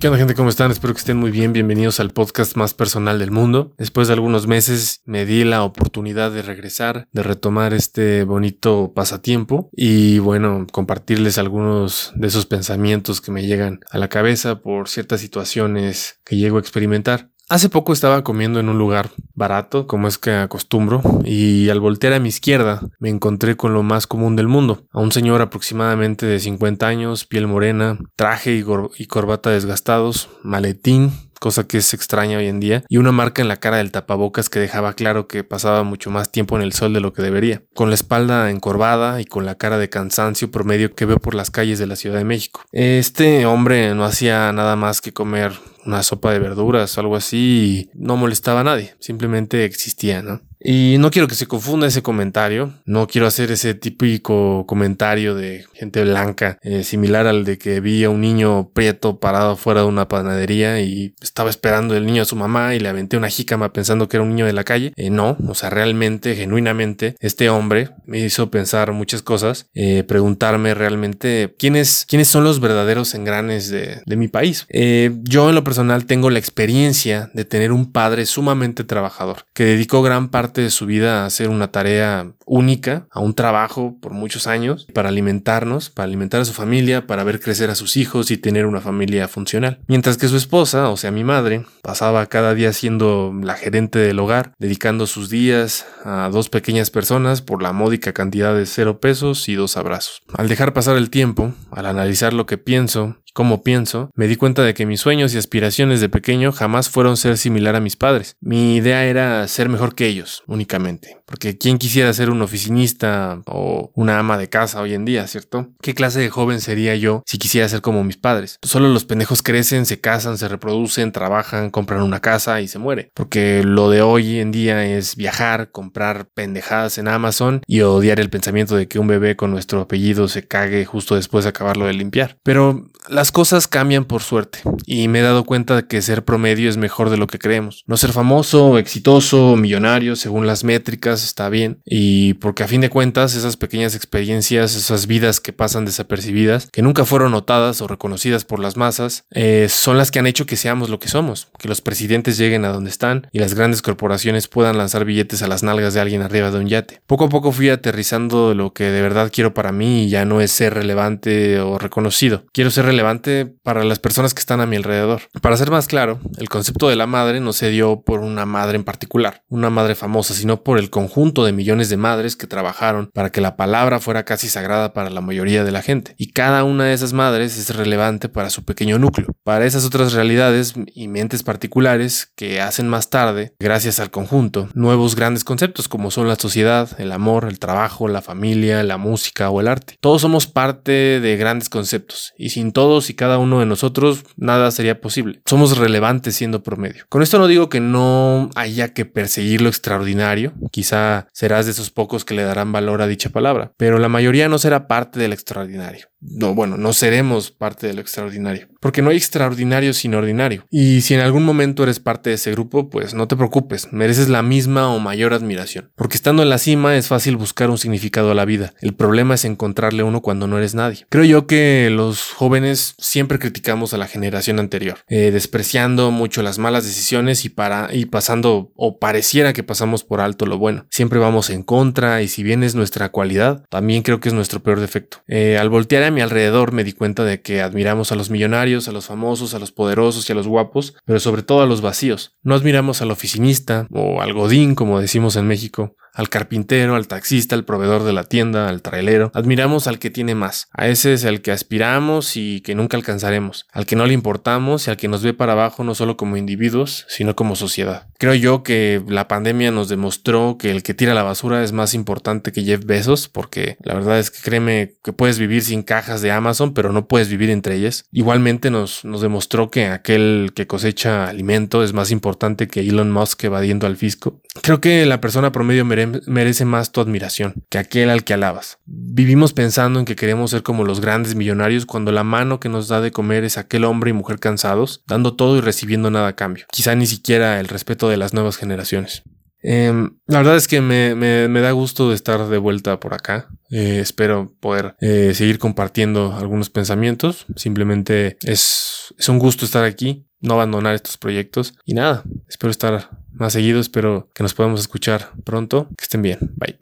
¿Qué onda gente? ¿Cómo están? Espero que estén muy bien. Bienvenidos al podcast más personal del mundo. Después de algunos meses me di la oportunidad de regresar, de retomar este bonito pasatiempo y bueno, compartirles algunos de esos pensamientos que me llegan a la cabeza por ciertas situaciones que llego a experimentar. Hace poco estaba comiendo en un lugar barato, como es que acostumbro, y al voltear a mi izquierda me encontré con lo más común del mundo, a un señor aproximadamente de 50 años, piel morena, traje y, corbata desgastados, maletín, cosa que es extraña hoy en día, y una marca en la cara del tapabocas que dejaba claro que pasaba mucho más tiempo en el sol de lo que debería, con la espalda encorvada y con la cara de cansancio promedio que veo por las calles de la Ciudad de México. Este hombre no hacía nada más que comer una sopa de verduras o algo así no molestaba a nadie, simplemente existía, ¿no? Y no quiero que se confunda ese comentario, no quiero hacer ese típico comentario de gente blanca, eh, similar al de que vi a un niño prieto parado fuera de una panadería y estaba esperando el niño a su mamá y le aventé una jícama pensando que era un niño de la calle. Eh, no, o sea, realmente, genuinamente, este hombre me hizo pensar muchas cosas, eh, preguntarme realmente quiénes, quiénes son los verdaderos engranes de, de mi país. yo en lo personal tengo la experiencia de tener un padre sumamente trabajador, que dedicó gran parte de su vida a hacer una tarea única, a un trabajo por muchos años, para alimentarnos, para alimentar a su familia, para ver crecer a sus hijos y tener una familia funcional. Mientras que su esposa, o sea mi madre, pasaba cada día siendo la gerente del hogar, dedicando sus días a dos pequeñas personas por la módica cantidad de cero pesos y dos abrazos. Al dejar pasar el tiempo, al analizar lo que pienso como pienso, me di cuenta de que mis sueños y aspiraciones de pequeño jamás fueron ser similar a mis padres. Mi idea era ser mejor que ellos, únicamente. Porque ¿quién quisiera ser un oficinista o una ama de casa hoy en día, cierto? ¿Qué clase de joven sería yo si quisiera ser como mis padres? Solo los pendejos crecen, se casan, se reproducen, trabajan, compran una casa y se muere. Porque lo de hoy en día es viajar, comprar pendejadas en Amazon y odiar el pensamiento de que un bebé con nuestro apellido se cague justo después de acabarlo de limpiar. Pero las cosas cambian por suerte y me he dado cuenta de que ser promedio es mejor de lo que creemos. No ser famoso, exitoso, millonario, según las métricas, está bien. Y porque a fin de cuentas esas pequeñas experiencias, esas vidas que pasan desapercibidas, que nunca fueron notadas o reconocidas por las masas, eh, son las que han hecho que seamos lo que somos. Que los presidentes lleguen a donde están y las grandes corporaciones puedan lanzar billetes a las nalgas de alguien arriba de un yate. Poco a poco fui aterrizando lo que de verdad quiero para mí y ya no es ser relevante o reconocido. Quiero ser relevante para las personas que están a mi alrededor. Para ser más claro, el concepto de la madre no se dio por una madre en particular, una madre famosa, sino por el conjunto de millones de madres que trabajaron para que la palabra fuera casi sagrada para la mayoría de la gente. Y cada una de esas madres es relevante para su pequeño núcleo, para esas otras realidades y mentes particulares que hacen más tarde, gracias al conjunto, nuevos grandes conceptos como son la sociedad, el amor, el trabajo, la familia, la música o el arte. Todos somos parte de grandes conceptos y sin todos y cada uno de nosotros, nada sería posible. Somos relevantes siendo promedio. Con esto no digo que no haya que perseguir lo extraordinario, quizá serás de esos pocos que le darán valor a dicha palabra, pero la mayoría no será parte del extraordinario no, bueno, no seremos parte de lo extraordinario, porque no hay extraordinario sin ordinario. Y si en algún momento eres parte de ese grupo, pues no te preocupes, mereces la misma o mayor admiración, porque estando en la cima es fácil buscar un significado a la vida. El problema es encontrarle uno cuando no eres nadie. Creo yo que los jóvenes siempre criticamos a la generación anterior, eh, despreciando mucho las malas decisiones y para y pasando o pareciera que pasamos por alto lo bueno. Siempre vamos en contra y si bien es nuestra cualidad, también creo que es nuestro peor defecto. Eh, al voltear a mi alrededor me di cuenta de que admiramos a los millonarios, a los famosos, a los poderosos y a los guapos, pero sobre todo a los vacíos. No admiramos al oficinista o al godín, como decimos en México, al carpintero, al taxista, al proveedor de la tienda, al trailero. Admiramos al que tiene más. A ese es el que aspiramos y que nunca alcanzaremos. Al que no le importamos y al que nos ve para abajo no solo como individuos, sino como sociedad. Creo yo que la pandemia nos demostró que el que tira la basura es más importante que Jeff Bezos, porque la verdad es que créeme que puedes vivir sin cajas de Amazon, pero no puedes vivir entre ellas. Igualmente nos, nos demostró que aquel que cosecha alimento es más importante que Elon Musk evadiendo al fisco. Creo que la persona promedio merece merece más tu admiración que aquel al que alabas. Vivimos pensando en que queremos ser como los grandes millonarios cuando la mano que nos da de comer es aquel hombre y mujer cansados, dando todo y recibiendo nada a cambio. Quizá ni siquiera el respeto de las nuevas generaciones. Em, la verdad es que me, da gusto de estar de vuelta por acá. Eh, espero poder eh, seguir compartiendo algunos pensamientos. Simplemente es un gusto estar aquí, no abandonar estos proyectos. Y nada, espero estar más seguidos. Espero que nos podamos escuchar pronto. Que estén bien. Bye.